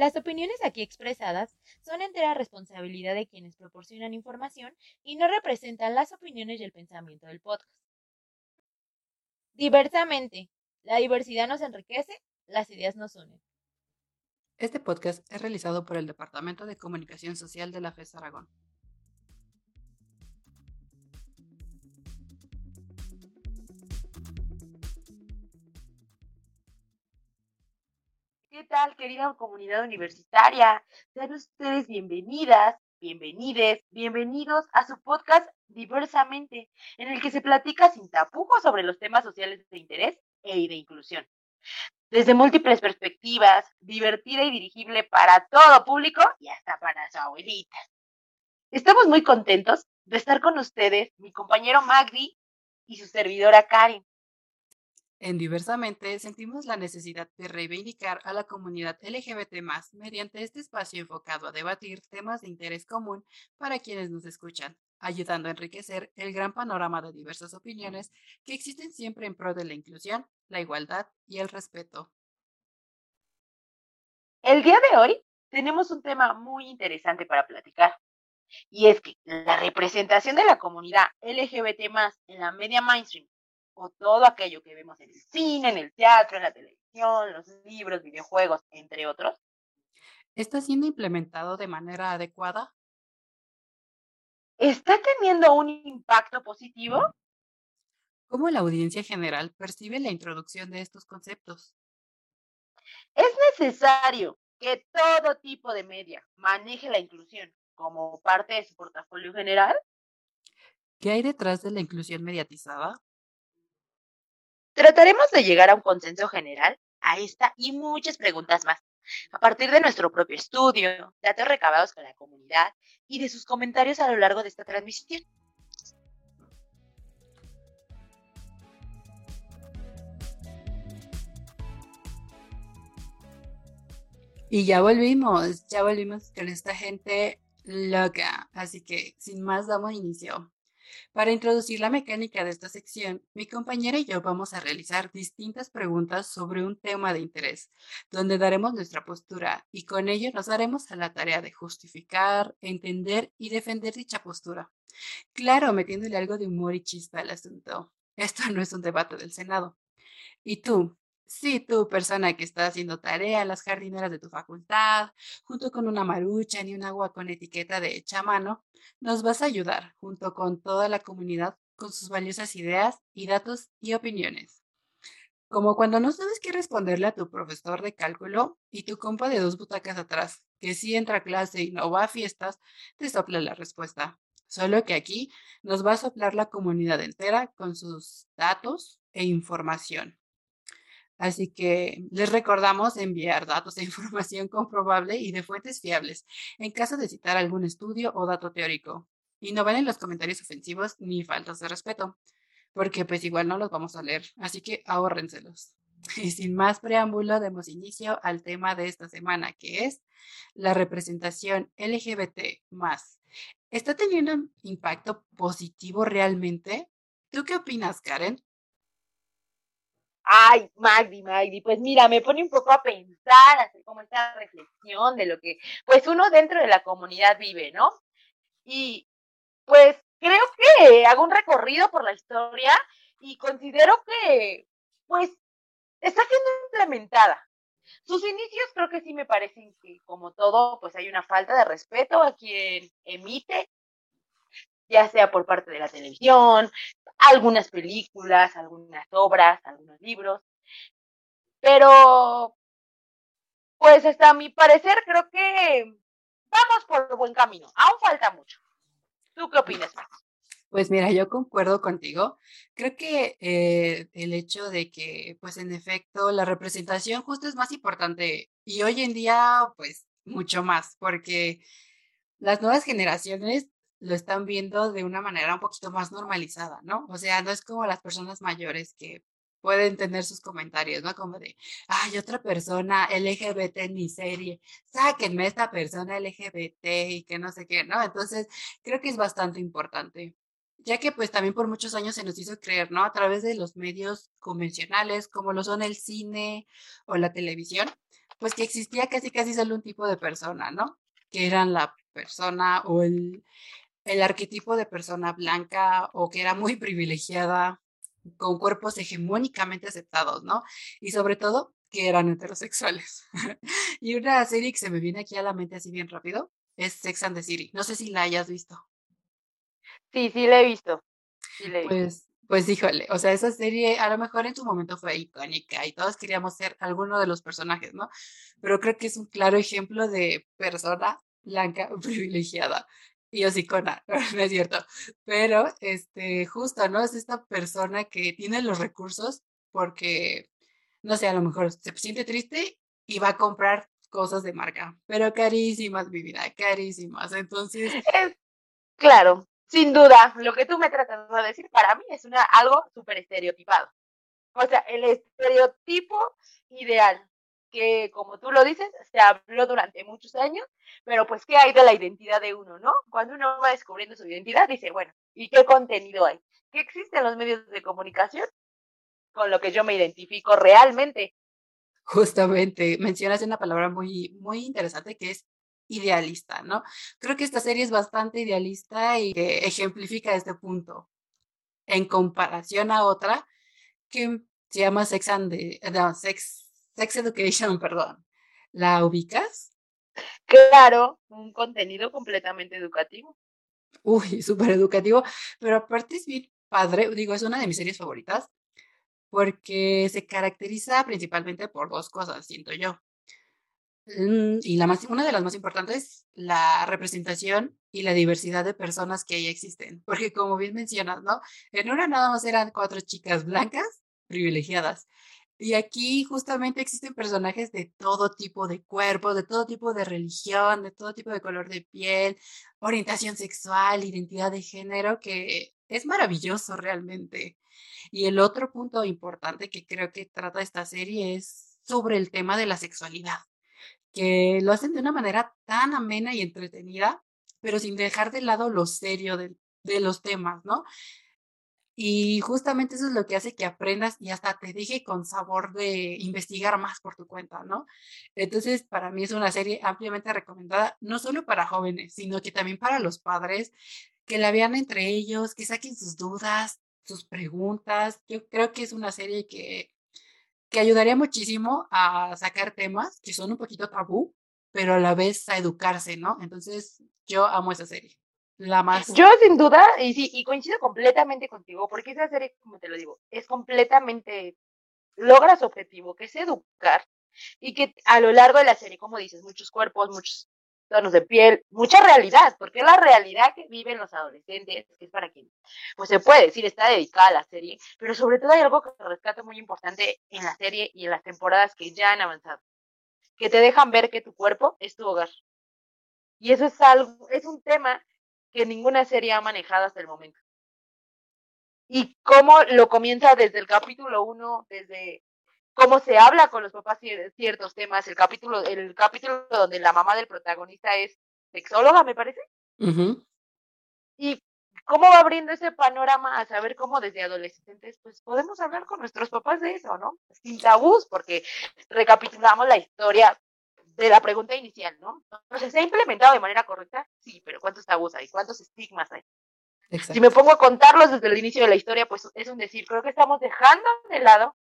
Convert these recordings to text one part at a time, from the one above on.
Las opiniones aquí expresadas son entera responsabilidad de quienes proporcionan información y no representan las opiniones y el pensamiento del podcast. Diversamente, la diversidad nos enriquece, las ideas nos unen. Este podcast es realizado por el Departamento de Comunicación Social de la FES Aragón. ¿Qué tal, querida comunidad universitaria? Sean ustedes bienvenidas, bienvenides, bienvenidos a su podcast Diversamente, en el que se platica sin tapujos sobre los temas sociales de interés e de inclusión. Desde múltiples perspectivas, divertida y dirigible para todo público y hasta para su abuelita. Estamos muy contentos de estar con ustedes, mi compañero Magdi y su servidora Karen. En Diversamente sentimos la necesidad de reivindicar a la comunidad LGBT mediante este espacio enfocado a debatir temas de interés común para quienes nos escuchan, ayudando a enriquecer el gran panorama de diversas opiniones que existen siempre en pro de la inclusión, la igualdad y el respeto. El día de hoy tenemos un tema muy interesante para platicar. Y es que la representación de la comunidad LGBT en la media mainstream o todo aquello que vemos en el cine, en el teatro, en la televisión, los libros, videojuegos, entre otros. ¿Está siendo implementado de manera adecuada? ¿Está teniendo un impacto positivo? ¿Cómo la audiencia general percibe la introducción de estos conceptos? Es necesario que todo tipo de media maneje la inclusión como parte de su portafolio general. ¿Qué hay detrás de la inclusión mediatizada? Trataremos de llegar a un consenso general a esta y muchas preguntas más, a partir de nuestro propio estudio, datos recabados con la comunidad y de sus comentarios a lo largo de esta transmisión. Y ya volvimos, ya volvimos con esta gente loca. Así que sin más damos inicio. Para introducir la mecánica de esta sección, mi compañera y yo vamos a realizar distintas preguntas sobre un tema de interés, donde daremos nuestra postura y con ello nos daremos a la tarea de justificar, entender y defender dicha postura. Claro, metiéndole algo de humor y chispa al asunto. Esto no es un debate del Senado. ¿Y tú? Sí, tú, persona que está haciendo tarea las jardineras de tu facultad, junto con una marucha y un agua con etiqueta de hecha mano, nos vas a ayudar, junto con toda la comunidad, con sus valiosas ideas y datos y opiniones. Como cuando no sabes qué responderle a tu profesor de cálculo y tu compa de dos butacas atrás, que sí entra a clase y no va a fiestas, te sopla la respuesta. Solo que aquí nos va a soplar la comunidad entera con sus datos e información. Así que les recordamos enviar datos e información comprobable y de fuentes fiables en caso de citar algún estudio o dato teórico. Y no valen los comentarios ofensivos ni faltas de respeto, porque pues igual no los vamos a leer, así que ahórrenselos. Y sin más preámbulo, demos inicio al tema de esta semana, que es la representación LGBT ¿Está teniendo un impacto positivo realmente? ¿Tú qué opinas, Karen? Ay, Magdi, Magdi, pues mira, me pone un poco a pensar, hacer como esta reflexión de lo que, pues uno dentro de la comunidad vive, ¿no? Y pues creo que hago un recorrido por la historia y considero que, pues, está siendo implementada. Sus inicios creo que sí me parecen que, como todo, pues hay una falta de respeto a quien emite, ya sea por parte de la televisión, algunas películas, algunas obras, algunos libros. Pero, pues hasta mi parecer, creo que vamos por buen camino. Aún falta mucho. ¿Tú qué opinas, Pues mira, yo concuerdo contigo. Creo que eh, el hecho de que, pues en efecto, la representación justo es más importante y hoy en día, pues mucho más, porque las nuevas generaciones lo están viendo de una manera un poquito más normalizada, ¿no? O sea, no es como las personas mayores que pueden tener sus comentarios, ¿no? Como de, ay, otra persona LGBT en mi serie, sáquenme esta persona LGBT y que no sé qué, ¿no? Entonces, creo que es bastante importante, ya que pues también por muchos años se nos hizo creer, ¿no? A través de los medios convencionales, como lo son el cine o la televisión, pues que existía casi casi solo un tipo de persona, ¿no? Que eran la persona o el, el arquetipo de persona blanca o que era muy privilegiada, con cuerpos hegemónicamente aceptados, ¿no? Y sobre todo que eran heterosexuales. y una serie que se me viene aquí a la mente así bien rápido es Sex and the City. No sé si la hayas visto. Sí, sí la he visto. Pues, pues híjole, o sea, esa serie a lo mejor en su momento fue icónica y todos queríamos ser alguno de los personajes, ¿no? Pero creo que es un claro ejemplo de persona blanca privilegiada y hocicona, no es cierto. Pero, este, justo, ¿no? Es esta persona que tiene los recursos porque, no sé, a lo mejor se siente triste y va a comprar cosas de marca, pero carísimas, mi vida, carísimas. Entonces... claro, sin duda, lo que tú me tratas de decir para mí es una, algo súper estereotipado. O sea, el estereotipo ideal, que como tú lo dices, se habló durante muchos años, pero pues, ¿qué hay de la identidad de uno, no? Cuando uno va descubriendo su identidad, dice, bueno, ¿y qué contenido hay? ¿Qué existe los medios de comunicación con lo que yo me identifico realmente? Justamente, mencionas una palabra muy, muy interesante que es idealista, ¿no? Creo que esta serie es bastante idealista y que ejemplifica este punto en comparación a otra que se llama Sex and no, Sex, Sex Education, perdón. ¿La ubicas? Claro, un contenido completamente educativo. Uy, súper educativo, pero aparte es bien padre, digo, es una de mis series favoritas porque se caracteriza principalmente por dos cosas, siento yo. Mm, y la más, una de las más importantes, la representación y la diversidad de personas que ahí existen. Porque como bien mencionas, ¿no? En una nada más eran cuatro chicas blancas privilegiadas. Y aquí justamente existen personajes de todo tipo de cuerpo, de todo tipo de religión, de todo tipo de color de piel, orientación sexual, identidad de género, que es maravilloso realmente. Y el otro punto importante que creo que trata esta serie es sobre el tema de la sexualidad que lo hacen de una manera tan amena y entretenida, pero sin dejar de lado lo serio de, los temas, ¿no? Y justamente eso es lo que hace que aprendas y hasta te deje con sabor de investigar más por tu cuenta, ¿no? Entonces, para mí es una serie ampliamente recomendada, no solo para jóvenes, sino que también para los padres, que la vean entre ellos, que saquen sus dudas, sus preguntas. Yo creo que es una serie que que ayudaría muchísimo a sacar temas que son un poquito tabú, pero a la vez a educarse, ¿no? Entonces, yo amo esa serie. La más. Yo sin duda, y sí, y coincido completamente contigo, porque esa serie, como te lo digo, es completamente, logra su objetivo, que es educar, y que a lo largo de la serie, como dices, muchos cuerpos, muchos tonos de piel, mucha realidad, porque es la realidad que viven los adolescentes, que es para quien, pues se puede decir, está dedicada a la serie, pero sobre todo hay algo que rescato muy importante en la serie y en las temporadas que ya han avanzado, que te dejan ver que tu cuerpo es tu hogar. Y eso es algo, es un tema que ninguna serie ha manejado hasta el momento. Y cómo lo comienza desde el capítulo uno, desde cómo se habla con los papás ciertos temas. El capítulo, el capítulo donde la mamá del protagonista es sexóloga, me parece. Y cómo va abriendo ese panorama a saber cómo desde adolescentes pues podemos hablar con nuestros papás de eso, ¿no? Sin tabús, porque recapitulamos la historia de la pregunta inicial, ¿no? Entonces, ¿se ha implementado de manera correcta? Sí, pero ¿cuántos tabús hay? ¿Cuántos estigmas hay? Si me pongo a contarlos desde el inicio de la historia, pues es un decir, creo que estamos dejando de lado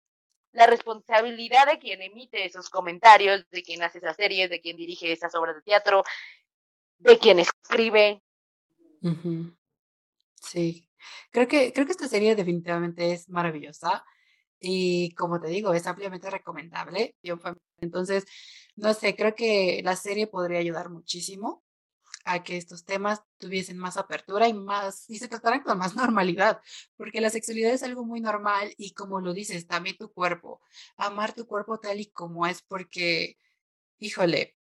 la responsabilidad de quien emite esos comentarios, de quien hace esas series, de quien dirige esas obras de teatro, de quien escribe. Sí, creo que, creo que esta serie definitivamente es maravillosa y como te digo, es ampliamente recomendable. Entonces, no sé, creo que la serie podría ayudar muchísimo a que estos temas tuviesen más apertura y más y se trataran con más normalidad, porque la sexualidad es algo muy normal y como lo dices, también tu cuerpo, amar tu cuerpo tal y como es porque híjole,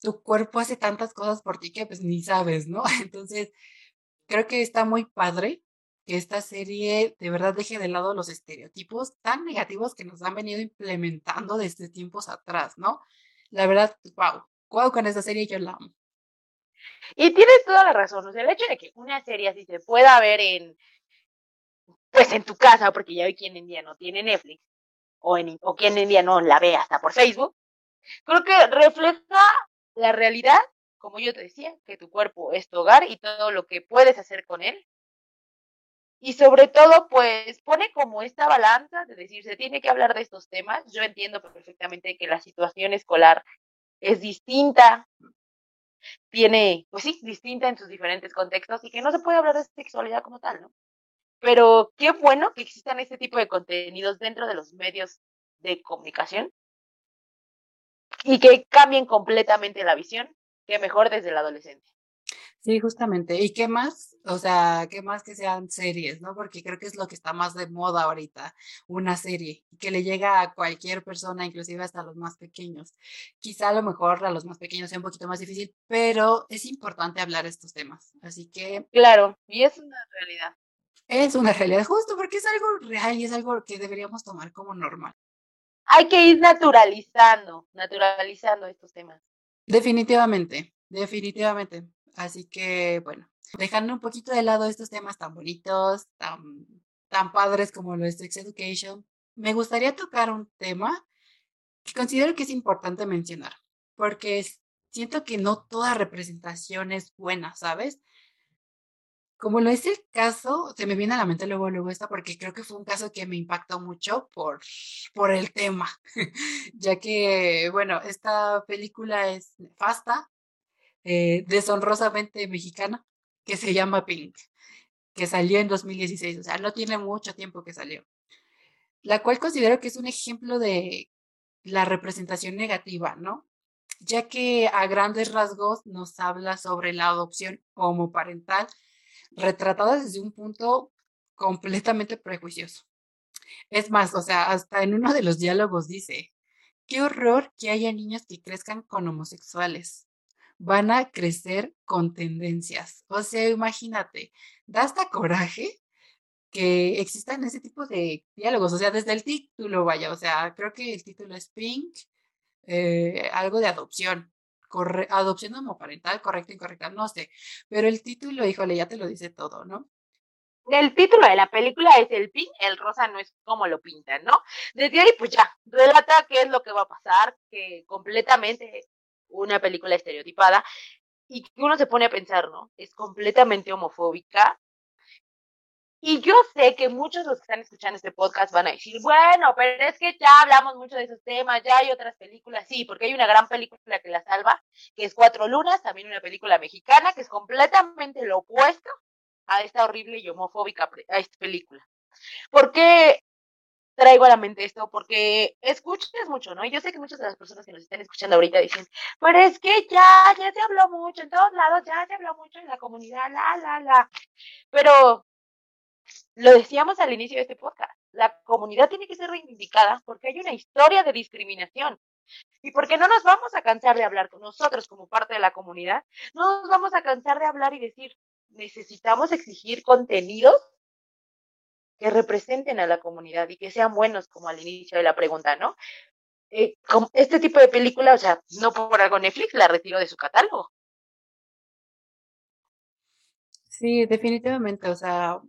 tu cuerpo hace tantas cosas por ti que pues ni sabes, ¿no? Entonces, creo que está muy padre que esta serie de verdad deje de lado los estereotipos tan negativos que nos han venido implementando desde tiempos atrás, ¿no? La verdad, wow, wow con esta serie yo la amo. Y tienes toda la razón, o sea, el hecho de que una serie así se pueda ver en, pues en tu casa, porque ya hoy quien en día no tiene Netflix, o, en, o quien en día no la ve hasta por Facebook, creo que refleja la realidad, como yo te decía, que tu cuerpo es tu hogar y todo lo que puedes hacer con él. Y sobre todo, pues pone como esta balanza de decir, se tiene que hablar de estos temas. Yo entiendo perfectamente que la situación escolar es distinta, tiene, pues sí, distinta en sus diferentes contextos y que no se puede hablar de sexualidad como tal, ¿no? Pero qué bueno que existan este tipo de contenidos dentro de los medios de comunicación y que cambien completamente la visión, que mejor desde la adolescencia. Sí, justamente. ¿Y qué más? O sea, ¿qué más que sean series, no? Porque creo que es lo que está más de moda ahorita, una serie, que le llega a cualquier persona, inclusive hasta los más pequeños. Quizá a lo mejor a los más pequeños sea un poquito más difícil, pero es importante hablar estos temas. Así que... Claro, y es una realidad. Es una realidad, justo porque es algo real y es algo que deberíamos tomar como normal. Hay que ir naturalizando, naturalizando estos temas. Definitivamente, definitivamente. Así que, bueno, dejando un poquito de lado estos temas tan bonitos, tan, tan padres como lo es Sex Education, me gustaría tocar un tema que considero que es importante mencionar, porque siento que no toda representación es buena, ¿sabes? Como lo es el caso, se me viene a la mente luego, luego esta, porque creo que fue un caso que me impactó mucho por, por el tema, ya que, bueno, esta película es nefasta, eh, deshonrosamente mexicana, que se llama Pink, que salió en 2016, o sea, no tiene mucho tiempo que salió, la cual considero que es un ejemplo de la representación negativa, ¿no? Ya que a grandes rasgos nos habla sobre la adopción homoparental, retratada desde un punto completamente prejuicioso. Es más, o sea, hasta en uno de los diálogos dice, qué horror que haya niños que crezcan con homosexuales van a crecer con tendencias. O sea, imagínate, da hasta coraje que existan ese tipo de diálogos, o sea, desde el título, vaya, o sea, creo que el título es Pink, eh, algo de adopción, corre, adopción homoparental, correcta, incorrecta, no sé, pero el título, híjole, ya te lo dice todo, ¿no? El título de la película es el pink, el rosa no es como lo pintan, ¿no? Desde ahí, pues ya, relata qué es lo que va a pasar, que completamente una película estereotipada y uno se pone a pensar, ¿no? Es completamente homofóbica. Y yo sé que muchos de los que están escuchando este podcast van a decir, bueno, pero es que ya hablamos mucho de esos temas, ya hay otras películas, sí, porque hay una gran película que la salva, que es Cuatro Lunas, también una película mexicana, que es completamente lo opuesto a esta horrible y homofóbica a esta película. Porque traigo a la mente esto porque escuchas mucho, ¿no? Y yo sé que muchas de las personas que nos están escuchando ahorita dicen, pero es que ya, ya se habló mucho, en todos lados ya se habló mucho en la comunidad, la, la, la. Pero lo decíamos al inicio de este podcast, la comunidad tiene que ser reivindicada porque hay una historia de discriminación. Y porque no nos vamos a cansar de hablar con nosotros como parte de la comunidad, no nos vamos a cansar de hablar y decir, necesitamos exigir contenidos que representen a la comunidad y que sean buenos, como al inicio de la pregunta, ¿no? Eh, este tipo de película, o sea, no por algo Netflix la retiró de su catálogo. Sí, definitivamente, o sea,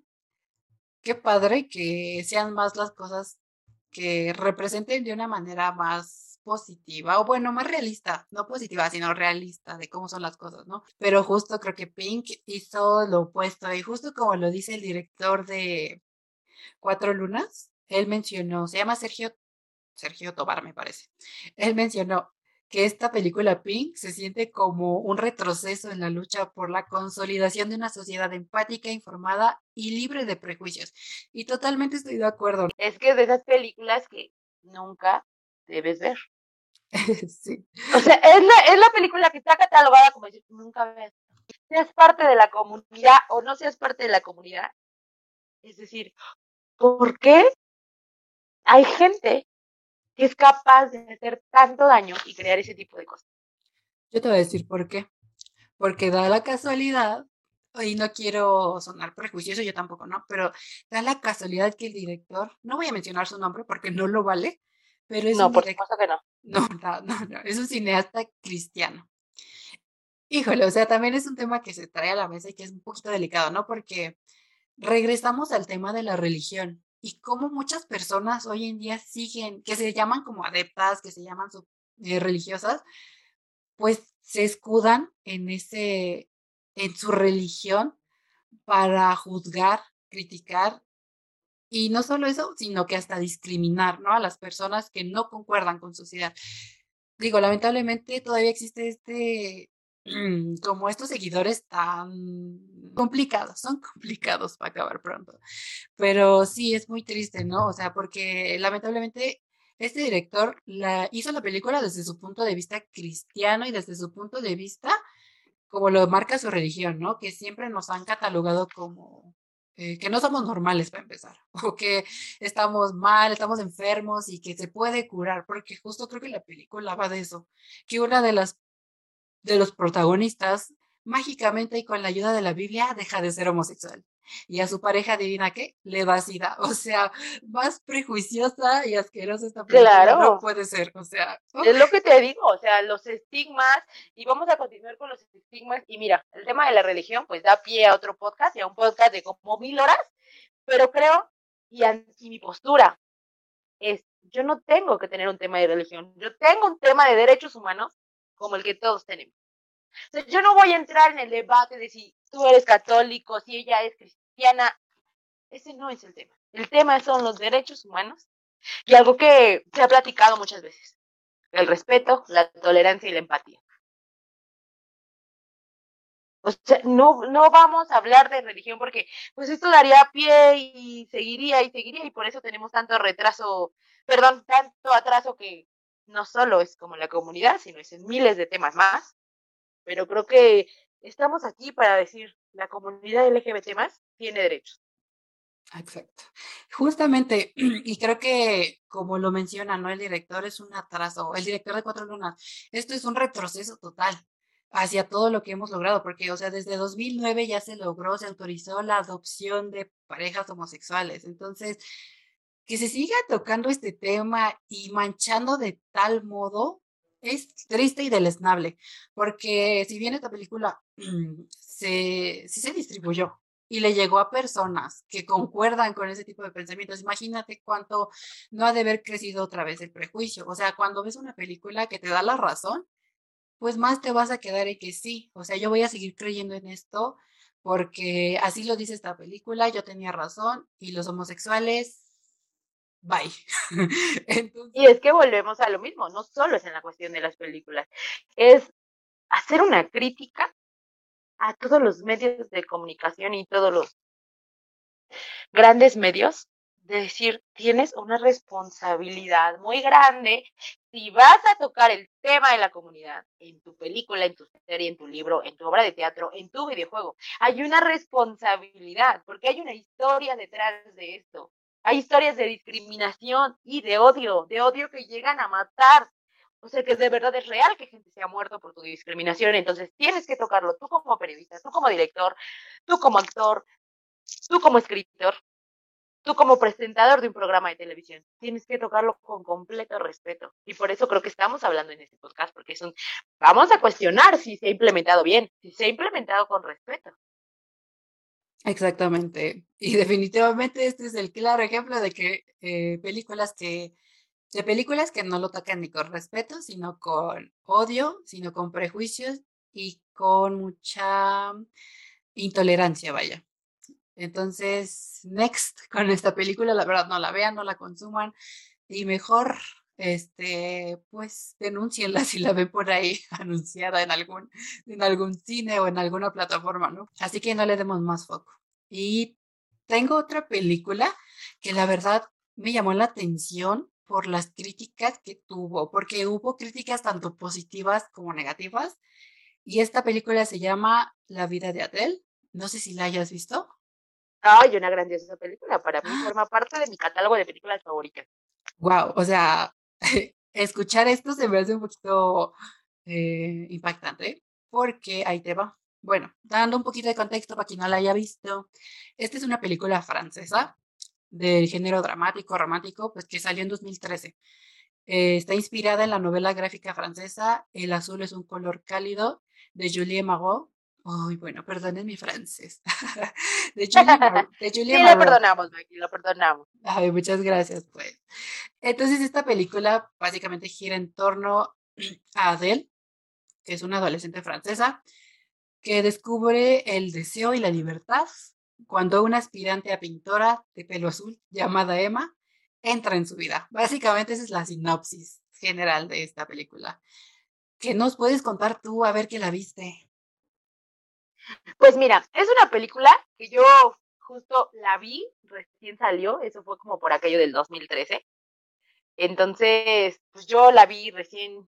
qué padre que sean más las cosas que representen de una manera más positiva, o bueno, más realista, no positiva, sino realista de cómo son las cosas, ¿no? Pero justo creo que Pink hizo lo opuesto, y justo como lo dice el director de Cuatro Lunas, él mencionó, se llama Sergio, Sergio Tobar, me parece. Él mencionó que esta película Pink se siente como un retroceso en la lucha por la consolidación de una sociedad empática, informada y libre de prejuicios. Y totalmente estoy de acuerdo. Es que es de esas películas que nunca debes ver. sí. O sea, es la, es la película que está catalogada como decir, nunca ves. Seas parte de la comunidad o no seas parte de la comunidad. Es decir, ¿Por qué hay gente que es capaz de hacer tanto daño y crear ese tipo de cosas? Yo te voy a decir por qué. Porque da la casualidad, y no quiero sonar prejuicioso, yo tampoco, ¿no? Pero da la casualidad que el director, no voy a mencionar su nombre porque no lo vale, pero es no, un por supuesto que no. No, no, no, no, es un cineasta cristiano. Híjole, o sea, también es un tema que se trae a la mesa y que es un poquito delicado, ¿no? Porque regresamos al tema de la religión y cómo muchas personas hoy en día siguen, que se llaman como adeptas, que se llaman eh, religiosas, pues se escudan en ese, en su religión para juzgar, criticar y no solo eso, sino que hasta discriminar, ¿no? A las personas que no concuerdan con sociedad. Digo, lamentablemente todavía existe este, como estos seguidores tan complicados, son complicados para acabar pronto. Pero sí, es muy triste, ¿no? O sea, porque lamentablemente este director hizo la película desde su punto de vista cristiano y desde su punto de vista como lo marca su religión, ¿no? Que siempre nos han catalogado como eh, que no somos normales para empezar, o que estamos mal, estamos enfermos y que se puede curar, porque justo creo que la película va de eso, que una de las de los protagonistas mágicamente y con la ayuda de la Biblia deja de ser homosexual. Y a su pareja divina, ¿qué? Le da sida. O sea, más prejuiciosa y asquerosa esta película claro. no puede ser. O sea, es lo que te digo, o sea, los estigmas, y vamos a continuar con los estigmas. Y mira, el tema de la religión, pues da pie a otro podcast y a un podcast de como mil horas, pero creo, y, y mi postura es, yo no tengo que tener un tema de religión, yo tengo un tema de derechos humanos como el que todos tenemos yo no voy a entrar en el debate de si tú eres católico, si ella es cristiana. Ese no es el tema. El tema son los derechos humanos y algo que se ha platicado muchas veces. El respeto, la tolerancia y la empatía. O sea, no, no vamos a hablar de religión porque pues esto daría pie y seguiría y seguiría y por eso tenemos tanto retraso, perdón, tanto atraso que no solo es como la comunidad, sino es en miles de temas más pero creo que estamos aquí para decir, la comunidad LGBT más tiene derechos. Exacto. Justamente, y creo que como lo menciona, ¿no? El director es un atraso, el director de Cuatro Lunas, esto es un retroceso total hacia todo lo que hemos logrado, porque, o sea, desde 2009 ya se logró, se autorizó la adopción de parejas homosexuales. Entonces, que se siga tocando este tema y manchando de tal modo, es triste y deleznable, porque si bien esta película se, sí se distribuyó y le llegó a personas que concuerdan con ese tipo de pensamientos, imagínate cuánto no ha de haber crecido otra vez el prejuicio. O sea, cuando ves una película que te da la razón, pues más te vas a quedar en que sí, o sea, yo voy a seguir creyendo en esto porque así lo dice esta película, yo tenía razón y los homosexuales bye. Y es que volvemos a lo mismo, no solo es en la cuestión de las películas, es hacer una crítica a todos los medios de comunicación y todos los grandes medios de decir, tienes una responsabilidad muy grande si vas a tocar el tema de la comunidad en tu película, en tu serie, en tu libro, en tu obra de teatro, en tu videojuego. Hay una responsabilidad porque hay una historia detrás de esto. Hay historias de discriminación y de odio, de odio que llegan a matar. O sea, que de verdad es real que gente se ha muerto por tu discriminación. Entonces tienes que tocarlo tú como periodista, tú como director, tú como actor, tú como escritor, tú como presentador de un programa de televisión. Tienes que tocarlo con completo respeto. Y por eso creo que estamos hablando en este podcast, porque es un... Vamos a cuestionar si se ha implementado bien, si se ha implementado con respeto. Exactamente. Y definitivamente este es el claro ejemplo de que eh, películas que, de películas que no lo tocan ni con respeto, sino con odio, sino con prejuicios y con mucha intolerancia, vaya. Entonces, next con esta película, la verdad, no la vean, no la consuman y mejor este, pues denúncienla si la ven por ahí anunciada en algún, en algún cine o en alguna plataforma, ¿no? Así que no le demos más foco. Y tengo otra película que la verdad me llamó la atención por las críticas que tuvo, porque hubo críticas tanto positivas como negativas. Y esta película se llama La vida de Adele. No sé si la hayas visto. Ay, una grandiosa película. Para mí forma parte de mi catálogo de películas favoritas. Wow, o sea, escuchar esto se me hace un poquito eh, impactante, porque ahí te va. Bueno, dando un poquito de contexto para quien no la haya visto, esta es una película francesa del género dramático, romántico, pues que salió en 2013. Eh, está inspirada en la novela gráfica francesa El azul es un color cálido de Julie Marot. Ay, bueno, perdonen mi francés. de Julie, Marot, sí, lo perdonamos, Maggie, lo perdonamos. Ay, muchas gracias, pues. Entonces, esta película básicamente gira en torno a Adele, que es una adolescente francesa, que descubre el deseo y la libertad cuando una aspirante a pintora de pelo azul llamada Emma entra en su vida. Básicamente esa es la sinopsis general de esta película. ¿Qué nos puedes contar tú a ver que la viste? Pues mira, es una película que yo justo la vi, recién salió, eso fue como por aquello del 2013. Entonces, pues yo la vi recién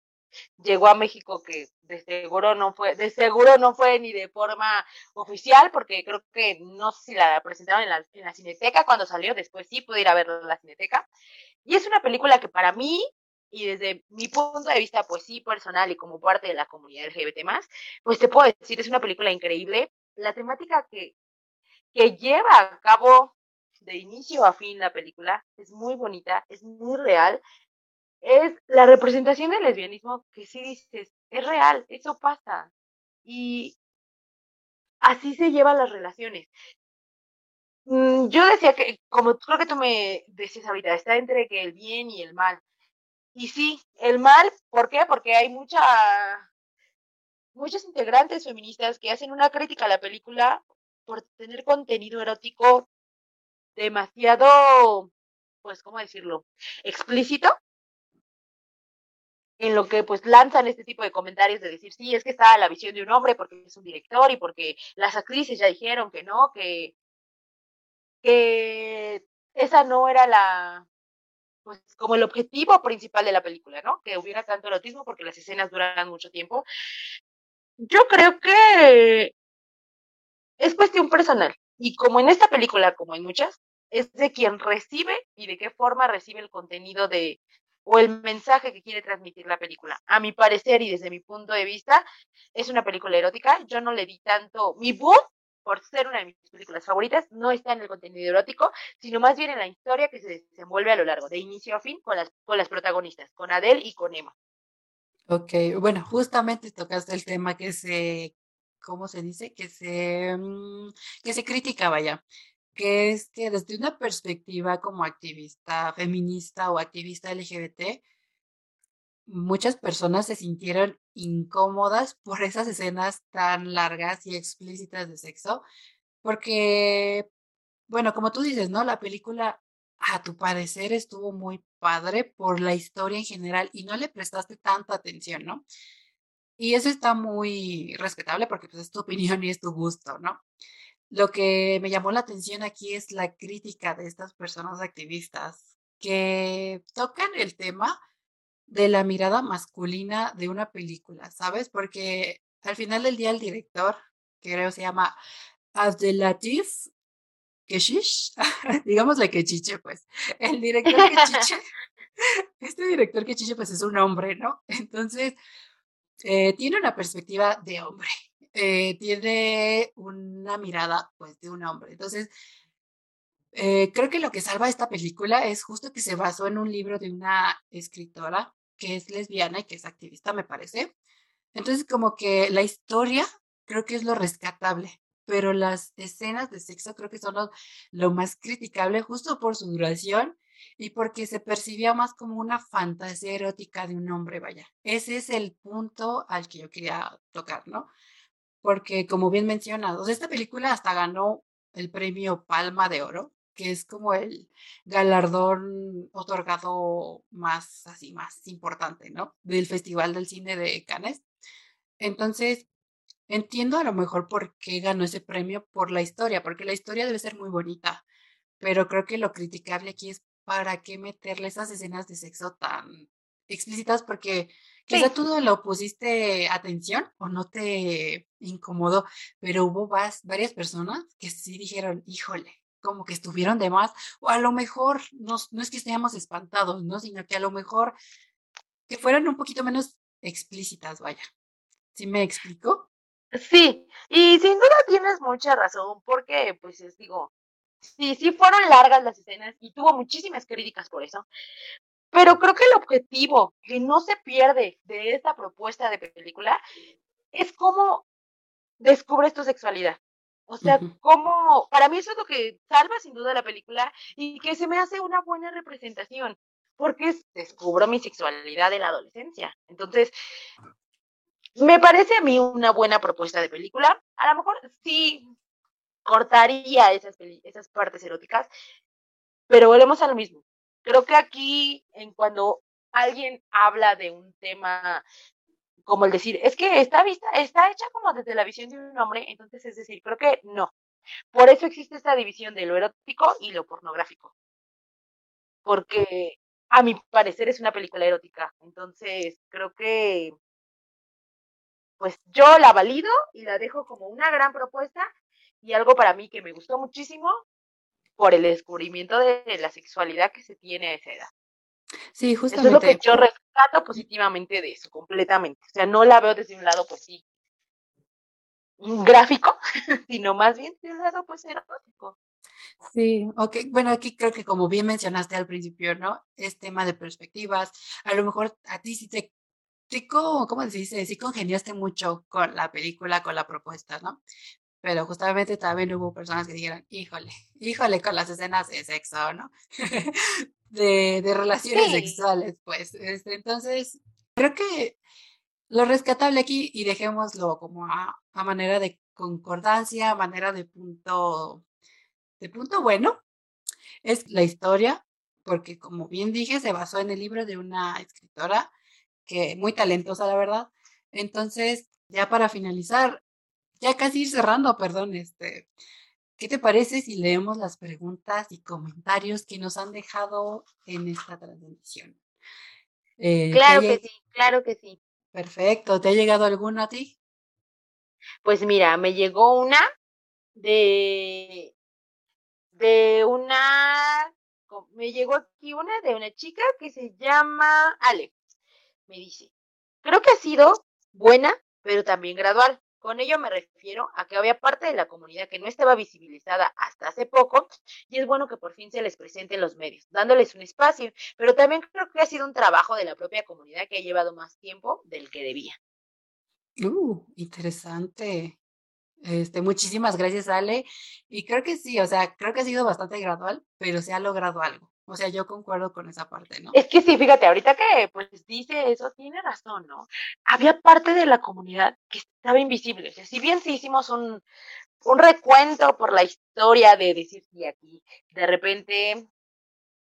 llegó a México que de seguro no fue, de seguro no fue ni de forma oficial, porque creo que no sé si la presentaron en la, en la Cineteca cuando salió, después sí pude ir a verla en la Cineteca. Y es una película que para mí, y desde mi punto de vista, pues sí, personal y como parte de la comunidad LGBT pues te puedo decir, es una película increíble. La temática que, que lleva a cabo de inicio a fin la película es muy bonita, es muy real, es la representación del lesbianismo que sí dices, es real, eso pasa. Y así se llevan las relaciones. Mm, yo decía que, como creo que tú me decías ahorita, está entre que el bien y el mal. Y sí, el mal, ¿por qué? Porque hay mucha, muchos integrantes feministas que hacen una crítica a la película por tener contenido erótico demasiado, pues, ¿cómo decirlo? Explícito en lo que pues lanzan este tipo de comentarios de decir, sí, es que está la visión de un hombre porque es un director y porque las actrices ya dijeron que no, que, que esa no era la, pues como el objetivo principal de la película, ¿no? Que hubiera tanto erotismo porque las escenas duran mucho tiempo. Yo creo que es cuestión personal. Y como en esta película, como en muchas, es de quien recibe y de qué forma recibe el contenido de, o el mensaje que quiere transmitir la película. A mi parecer y desde mi punto de vista, es una película erótica. Yo no le di tanto mi boom por ser una de mis películas favoritas, no está en el contenido erótico, sino más bien en la historia que se desenvuelve a lo largo, de inicio a fin, con las, con las protagonistas, con Adele y con Emma. Ok, bueno, justamente tocaste el tema que se, ¿cómo se dice? Que se, mm, que se critica, vaya que es que desde una perspectiva como activista feminista o activista LGBT, muchas personas se sintieron incómodas por esas escenas tan largas y explícitas de sexo, porque, bueno, como tú dices, ¿no? La película, a tu parecer, estuvo muy padre por la historia en general y no le prestaste tanta atención, ¿no? Y eso está muy respetable porque pues, es tu opinión y es tu gusto, ¿no? Lo que me llamó la atención aquí es la crítica de estas personas activistas que tocan el tema de la mirada masculina de una película, ¿sabes? Porque al final del día el director, que creo se llama Abdelatif Keshish, digámosle que chiche, pues, el director que chiche, este director que chiche, pues es un hombre, ¿no? Entonces, eh, tiene una perspectiva de hombre, eh, tiene una mirada pues de un hombre. Entonces, eh, creo que lo que salva esta película es justo que se basó en un libro de una escritora que es lesbiana y que es activista, me parece. Entonces, como que la historia creo que es lo rescatable, pero las escenas de sexo creo que son lo, más criticable justo por su duración y porque se percibía más como una fantasía erótica de un hombre, vaya. Ese es el punto al que yo quería tocar, ¿no? porque como bien mencionas, esta película hasta ganó el premio Palma de Oro, que es como el galardón otorgado más así, más importante, ¿no? Del Festival del Cine de Cannes. Entonces, entiendo a lo mejor por qué ganó ese premio por la historia, porque la historia debe ser muy bonita, pero creo que lo criticable aquí es para qué meterle esas escenas de sexo tan explícitas, porque Quizá tú no lo pusiste atención o no te incomodó, pero hubo varias personas que sí dijeron, híjole, como que estuvieron de más, o a lo mejor no, no es que estemos espantados, ¿no? Sino que a lo mejor que fueran un poquito menos explícitas, vaya. ¿Sí me explico? Sí, y sin duda tienes mucha razón, porque, pues, es, digo, sí, sí fueron largas las escenas y tuvo muchísimas críticas por eso, pero creo que el objetivo que no se pierde de esta propuesta de película es cómo descubres tu sexualidad. O sea, cómo, para mí eso es lo que salva sin duda la película y que se me hace una buena representación. porque descubro mi sexualidad en la adolescencia. Entonces, me parece a mí una buena propuesta de película. A lo mejor sí cortaría esas, esas partes eróticas, pero volvemos a lo mismo. Creo que aquí, en cuando alguien habla de un tema como el decir, es que está vista, está hecha como desde la visión de un hombre, entonces es decir, creo que no. Por eso existe esta división de lo erótico y lo pornográfico. Porque a mi parecer es una película erótica. Entonces, creo que pues yo la valido y la dejo como una gran propuesta y algo para mí que me gustó muchísimo por el descubrimiento de la sexualidad que se tiene a esa edad. Sí, justamente. Eso es lo que yo rescato positivamente de eso, completamente. O sea, no la veo desde un lado, pues sí, gráfico, sino más bien desde un lado, pues erótico. Sí, ok. Bueno, aquí creo que como bien mencionaste al principio, ¿no? Es tema de perspectivas. A lo mejor a ti sí te, ¿cómo, cómo se dice? Sí congeniaste mucho con la película, con la propuesta, ¿no? Pero justamente también hubo personas que dijeron, híjole, híjole con las escenas de sexo, ¿no? de, de relaciones sexuales, pues. Este, entonces, creo que lo rescatable aquí, y dejémoslo como a, a manera de concordancia, a manera de punto de punto bueno es la historia, porque como bien dije, se basó en el libro de una escritora que muy talentosa, la verdad. Entonces, ya para finalizar, ya casi ir cerrando, perdón, este, ¿qué te parece si leemos las preguntas y comentarios que nos han dejado en esta transmisión? Eh, claro que sí, claro que sí. Perfecto, ¿te ha llegado alguna a ti? Pues mira, me llegó una de de una, me llegó aquí una de una chica que se llama Ale. Me dice, creo que ha sido buena, pero también gradual. Con ello me refiero a que había parte de la comunidad que no estaba visibilizada hasta hace poco y es bueno que por fin se les presente en los medios, dándoles un espacio, pero también creo que ha sido un trabajo de la propia comunidad que ha llevado más tiempo del que debía. Uh, interesante. Este, muchísimas gracias, Ale. Y creo que sí, o sea, creo que ha sido bastante gradual, pero se ha logrado algo. O sea, yo concuerdo con esa parte, ¿no? Es que sí, fíjate, ahorita que pues dice eso, tiene razón, ¿no? Había parte de la comunidad que estaba invisible. O sea, si bien sí hicimos un, un recuento por la historia de decir, sí, aquí de repente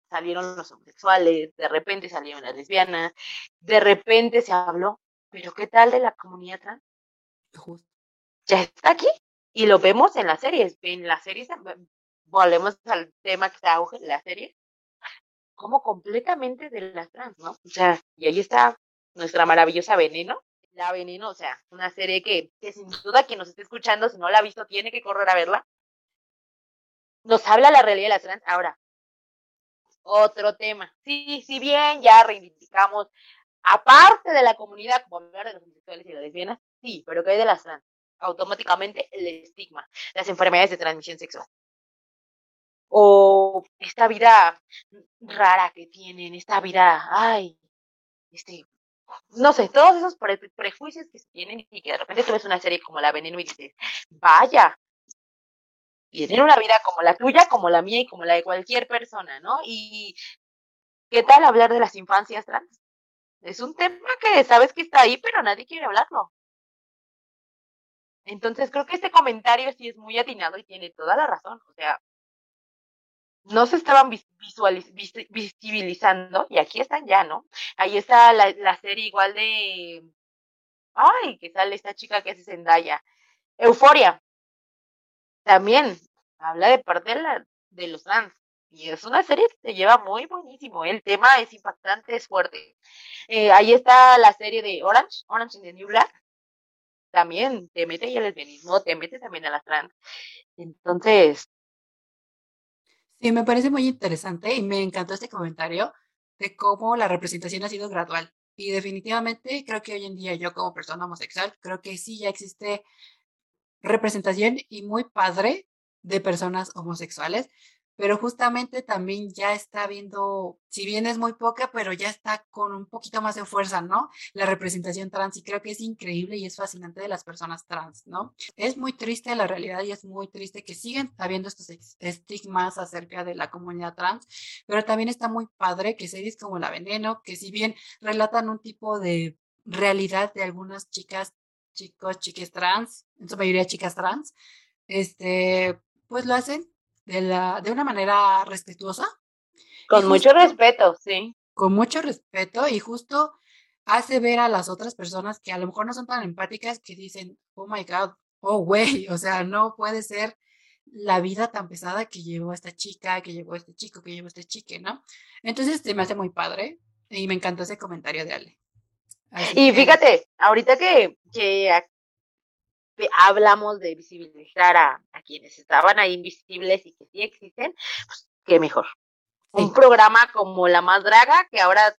salieron los homosexuales, de repente salieron las lesbianas, de repente se habló, pero ¿qué tal de la comunidad trans? Justo ya está aquí y lo vemos en las series. En las series, volvemos al tema que está auge, la serie, como completamente de las trans, ¿no? O sea, y ahí está nuestra maravillosa Veneno. La Veneno, o sea, una serie que, que sin duda quien nos esté escuchando, si no la ha visto, tiene que correr a verla. Nos habla la realidad de las trans. Ahora, otro tema. Sí, si bien ya reivindicamos, aparte de la comunidad, como hablar de los homosexuales y las lesbianas, sí, pero que hay de las trans? automáticamente el estigma, las enfermedades de transmisión sexual. O esta vida rara que tienen, esta vida, ay, este, no sé, todos esos prejuicios que tienen y que de repente tú ves una serie como La Veneno y dices, vaya, tienen una vida como la tuya, como la mía y como la de cualquier persona, ¿no? Y ¿qué tal hablar de las infancias trans? Es un tema que sabes que está ahí, pero nadie quiere hablarlo. Entonces creo que este comentario sí es muy atinado y tiene toda la razón. O sea, no se estaban visibilizando y aquí están ya, ¿no? Ahí está la, la, serie igual de... Ay, que sale esta chica que hace Zendaya. Euforia. También habla de parte de, la, de los trans. Y es una serie que se lleva muy buenísimo. El tema es impactante, es fuerte. Eh, ahí está la serie de Orange, Orange in the New Black también te mete y el lesbianismo, te mete también a las trans. Entonces. Sí, me parece muy interesante y me encantó este comentario de cómo la representación ha sido gradual. Y definitivamente creo que hoy en día yo como persona homosexual, creo que sí ya existe representación y muy padre de personas homosexuales. Pero justamente también ya está viendo, si bien es muy poca, pero ya está con un poquito más de fuerza, ¿no? La representación trans y creo que es increíble y es fascinante de las personas trans, ¿no? Es muy triste la realidad y es muy triste que sigan habiendo estos estigmas acerca de la comunidad trans, pero también está muy padre que series como La Veneno, que si bien relatan un tipo de realidad de algunas chicas, chicos, chiques trans, en su mayoría chicas trans, este, pues lo hacen de, la, de una manera respetuosa. Con mucho respeto, sí. Con mucho respeto y justo hace ver a las otras personas que a lo mejor no son tan empáticas que dicen, oh my God, oh güey, o sea, no puede ser la vida tan pesada que llevó esta chica, que llevó este chico, que llevó este chique, ¿no? Entonces se me hace muy padre y me encantó ese comentario de Ale. y fíjate, ahorita que, que hablamos de visibilizar a, quienes estaban ahí invisibles y que sí existen, pues qué mejor. Un programa como La Más Draga, que ahora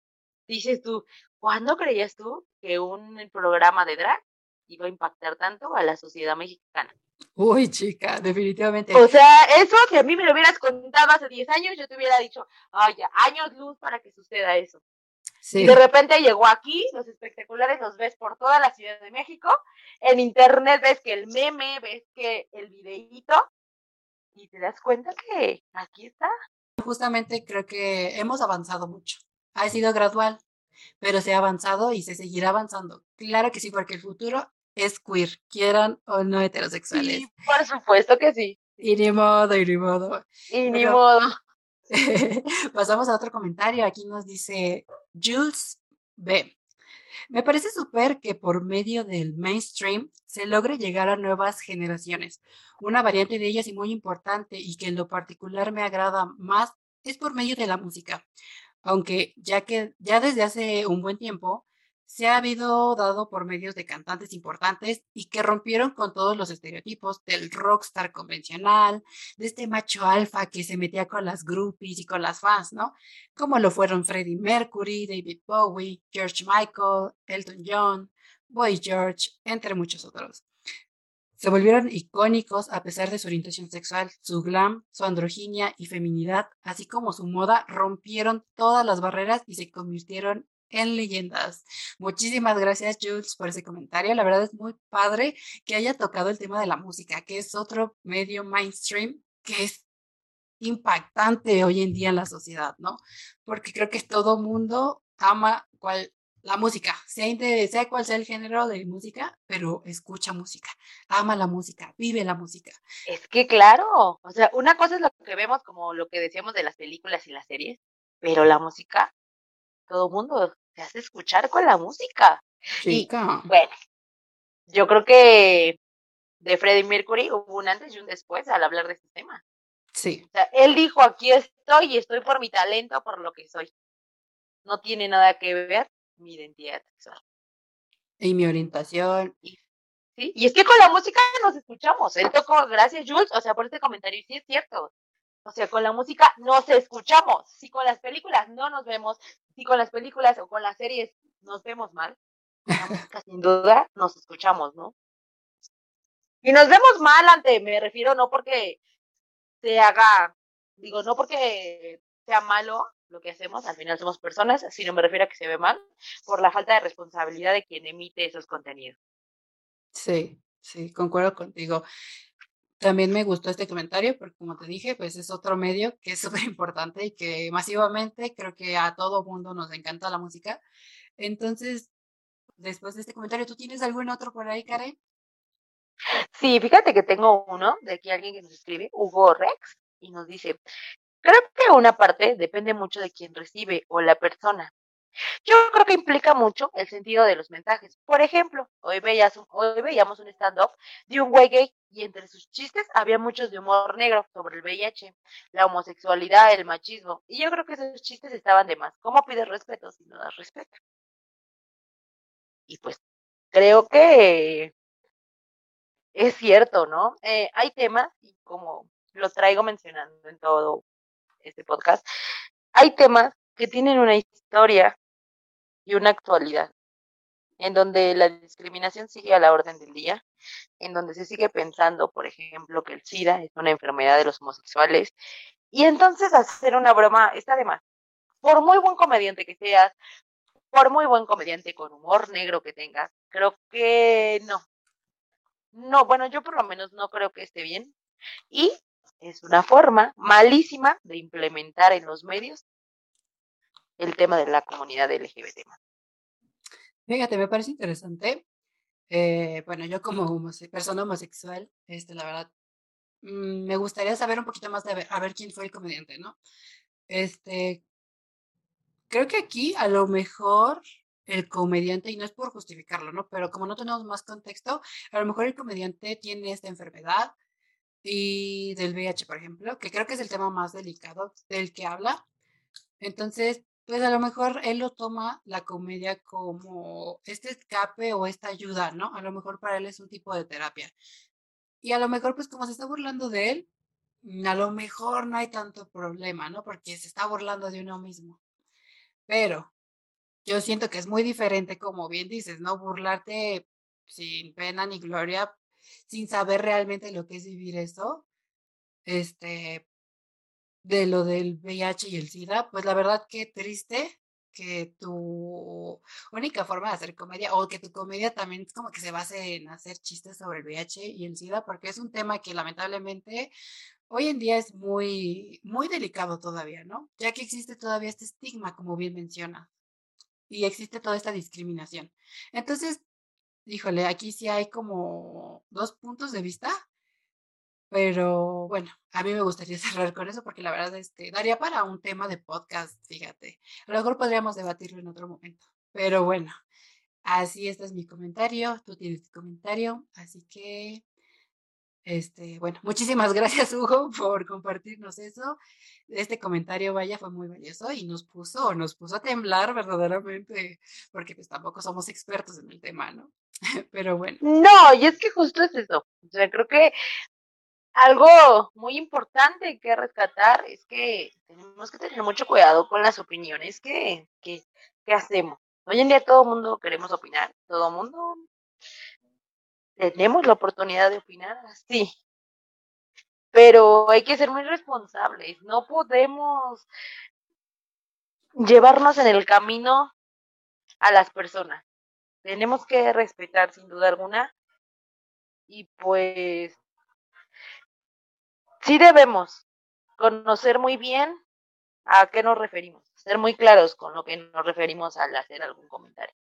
dices tú, ¿cuándo creías tú que un programa de drag iba a impactar tanto a la sociedad mexicana? Uy, chica, definitivamente. O sea, eso, si a mí me lo hubieras contado hace 10 años, yo te hubiera dicho, ay, años luz para que suceda eso. Y de repente llegó aquí, los espectaculares los ves por toda la Ciudad de México, en internet ves que el meme, ves que el videíto, y te das cuenta que aquí está. Justamente creo que hemos avanzado mucho. Ha sido gradual, pero se ha avanzado y se seguirá avanzando. Claro que sí, porque el futuro es queer, quieran o no heterosexuales. Sí, por supuesto que sí. Y ni modo, y ni modo. Y ni modo. Pasamos a otro comentario. Aquí nos dice Jules B. Me parece súper que por medio del mainstream se logre llegar a nuevas generaciones. Una variante de ellas y muy importante y que en lo particular me agrada más es por medio de la música. Aunque ya que ya desde hace un buen tiempo se ha habido dado por medios de cantantes importantes y que rompieron con todos los estereotipos del rockstar convencional, de este macho alfa que se metía con las groupies y con las fans, ¿no? Como lo fueron Freddie Mercury, David Bowie, George Michael, Elton John, Boy George, entre muchos otros. Se volvieron icónicos a pesar de su orientación sexual, su glam, su androginia y feminidad, así como su moda, rompieron todas las barreras y se convirtieron en leyendas. Muchísimas gracias, Jules, por ese comentario. La verdad es muy padre que haya tocado el tema de la música, que es otro medio mainstream que es impactante hoy en día en la sociedad, ¿no? Porque creo que todo mundo ama cual, la música, sea, sea cual sea el género de música, pero escucha música, ama la música, vive la música. Es que claro, o sea, una cosa es lo que vemos como lo que decíamos de las películas y las series, pero la música todo mundo se hace escuchar con la música. Chica. Y, bueno, yo creo que de Freddie Mercury hubo un antes y un después al hablar de este tema. Sí. O sea, él dijo, aquí estoy y estoy por mi talento, por lo que soy. No tiene nada que ver mi identidad sexual. Y mi orientación. ¿Sí? Y es que con la música nos escuchamos. Él tocó, gracias Jules, o sea, por este comentario, y sí es cierto. O sea, con la música nos escuchamos. Si con las películas no nos vemos, si con las películas o con las series nos vemos mal, con la música sin duda nos escuchamos, ¿no? Y nos vemos mal ante, me refiero no porque se haga, digo, no porque sea malo lo que hacemos, al final somos personas, sino me refiero a que se ve mal por la falta de responsabilidad de quien emite esos contenidos. Sí, sí, concuerdo contigo. También me gustó este comentario porque, como te dije, pues es otro medio que es súper importante y que masivamente creo que a todo mundo nos encanta la música. Entonces, después de este comentario, ¿tú tienes algún otro por ahí, Karen? Sí, fíjate que tengo uno de aquí alguien que nos escribe, Hugo Rex, y nos dice, creo que una parte depende mucho de quien recibe o la persona. Yo creo que implica mucho el sentido de los mensajes. Por ejemplo, hoy, veías hoy veíamos un stand-up de un güey gay y entre sus chistes había muchos de humor negro sobre el VIH, la homosexualidad, el machismo. Y yo creo que esos chistes estaban de más. ¿Cómo pides respeto si no das respeto? Y pues creo que es cierto, ¿no? Eh, hay temas, y como lo traigo mencionando en todo este podcast, hay temas que tienen una historia y una actualidad, en donde la discriminación sigue a la orden del día, en donde se sigue pensando, por ejemplo, que el SIDA es una enfermedad de los homosexuales Y entonces hacer una broma está de más. Por muy buen comediante que seas, por muy buen comediante con humor negro que tengas, creo que no. No, bueno, yo por lo menos no creo que esté bien. Y es una forma malísima de implementar en los medios el tema de la comunidad LGBT. Fíjate, me parece interesante. Eh, bueno, yo como persona homosexual, este, la verdad, mm, me gustaría saber un poquito más de ver, a ver quién fue el comediante, ¿no? Este, creo que aquí a lo mejor el comediante, y no es por justificarlo, ¿no? Pero como no tenemos más contexto, a lo mejor el comediante tiene esta enfermedad y del VIH, por ejemplo, que creo que es el tema más delicado del que habla. Entonces, pues a lo mejor él lo toma la comedia como este escape o esta ayuda, ¿no? A lo mejor para él es un tipo de terapia. Y a lo mejor, pues como se está burlando de él, a lo mejor no hay tanto problema, ¿no? Porque se está burlando de uno mismo. Pero yo siento que es muy diferente, como bien dices, ¿no? Burlarte sin pena ni gloria, sin saber realmente lo que es vivir eso, este, de lo del VIH y el SIDA, pues la verdad que triste que tu única forma de hacer comedia o que tu comedia también es como que se base en hacer chistes sobre el VIH y el SIDA, porque es un tema que lamentablemente hoy en día es muy, muy delicado todavía, ¿no? Ya que existe todavía este estigma, como bien menciona, y existe toda esta discriminación. Entonces, híjole, aquí sí hay como dos puntos de vista, pero bueno, a mí me gustaría cerrar con eso porque la verdad este, daría para un tema de podcast, fíjate. A lo mejor podríamos debatirlo en otro momento, pero bueno, así este es mi comentario, tú tienes tu comentario, así que este, bueno, muchísimas gracias, Hugo, por compartirnos eso. Este comentario, vaya, fue muy valioso y nos puso, nos puso a temblar verdaderamente, porque pues tampoco somos expertos en el tema, ¿no? Pero bueno. No, y es que justo es eso. O sea, creo que algo muy importante que rescatar es que tenemos que tener mucho cuidado con las opiniones que, que, hacemos. Hoy en día todo el mundo queremos opinar, todo el mundo tenemos la oportunidad de opinar, sí. Pero hay que ser muy responsables. No podemos llevarnos en el camino a las personas. Tenemos que respetar sin duda alguna. Y pues sí debemos conocer muy bien a qué nos referimos, ser muy claros con lo que nos referimos al hacer algún comentario.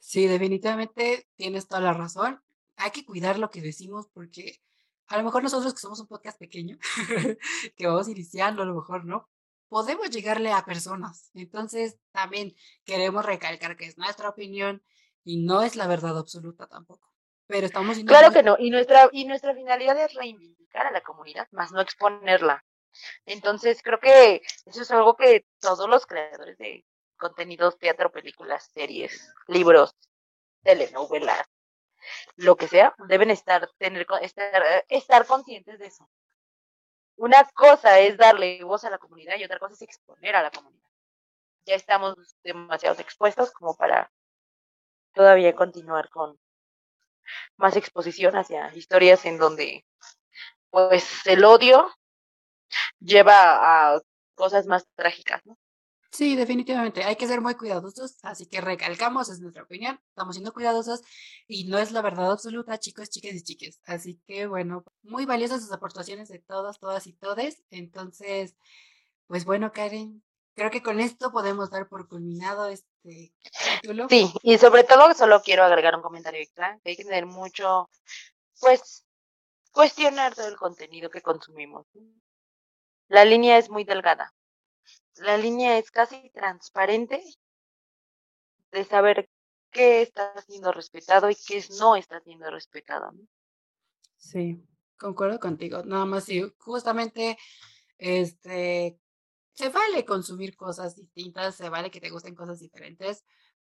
Sí, definitivamente tienes toda la razón hay que cuidar lo que decimos porque a lo mejor nosotros que somos un podcast pequeño, que vamos iniciando, a lo mejor no, podemos llegarle a personas. Entonces, también queremos recalcar que es nuestra opinión y no es la verdad absoluta tampoco. Pero estamos Claro que no, y nuestra, y nuestra finalidad es reivindicar a la comunidad, más no exponerla. Entonces, creo que eso es algo que todos los creadores de contenidos, teatro, películas, series, libros, telenovelas, lo que sea, deben estar, tener, estar, estar conscientes de eso. Una cosa es darle voz a la comunidad y otra cosa es exponer a la comunidad. Ya estamos demasiado expuestos como para todavía continuar con más exposición hacia historias en donde pues el odio lleva a cosas más trágicas, ¿no? Sí, definitivamente. Hay que ser muy cuidadosos, así que recalcamos, es nuestra opinión, estamos siendo cuidadosos y no es la verdad absoluta, chicos, chicas y chiques. Así que bueno, muy valiosas sus aportaciones de todas, todas y todes. Entonces, pues bueno, Karen, creo que con esto podemos dar por culminado este título. Sí, y sobre todo solo quiero agregar un comentario extra, que hay que tener mucho, pues, cuestionar todo el contenido que consumimos. La línea es muy delgada la línea es casi transparente de saber qué está siendo respetado y qué no está siendo respetado. Sí, concuerdo contigo. Nada más sí, justamente este se vale consumir cosas distintas, se vale que te gusten cosas diferentes,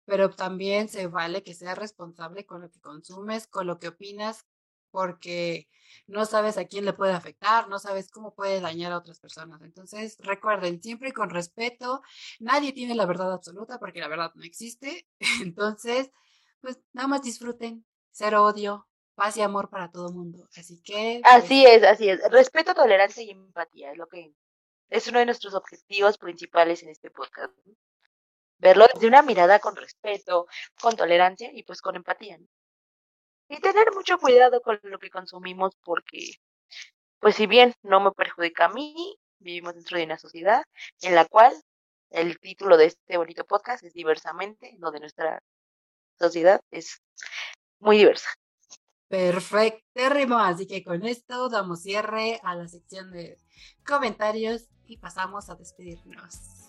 pero también se vale que seas responsable con lo que consumes, con lo que opinas, porque no sabes a quién le puede afectar, no sabes cómo puede dañar a otras personas. Entonces, recuerden, siempre con respeto, nadie tiene la verdad absoluta porque la verdad no existe. Entonces, pues nada más disfruten, cero odio, paz y amor para todo el mundo. Así que... Así pues es, así es. Respeto, tolerancia y empatía es lo que es uno de nuestros objetivos principales en este podcast. Verlo desde una mirada con respeto, con tolerancia y pues con empatía. Y tener mucho cuidado con lo que consumimos porque, pues si bien no me perjudica a mí, vivimos dentro de una sociedad en la cual el título de este bonito podcast es diversamente, lo de nuestra sociedad es muy diversa. Perfecto, Así que con esto damos cierre a la sección de comentarios y pasamos a despedirnos.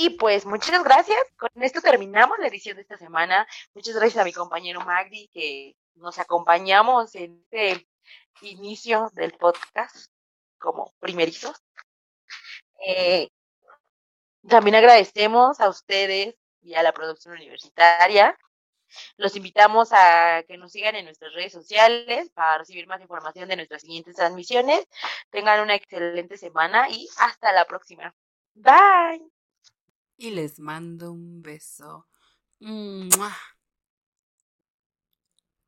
Y pues muchas gracias. Con esto terminamos la edición de esta semana. Muchas gracias a mi compañero Magdi que nos acompañamos en este inicio del podcast como primerizos. Eh, también agradecemos a ustedes y a la producción universitaria. Los invitamos a que nos sigan en nuestras redes sociales para recibir más información de nuestras siguientes transmisiones. Tengan una excelente semana y hasta la próxima. Bye. Y les mando un beso.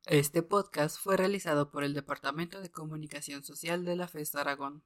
Este podcast fue realizado por el Departamento de Comunicación Social de la FES Aragón.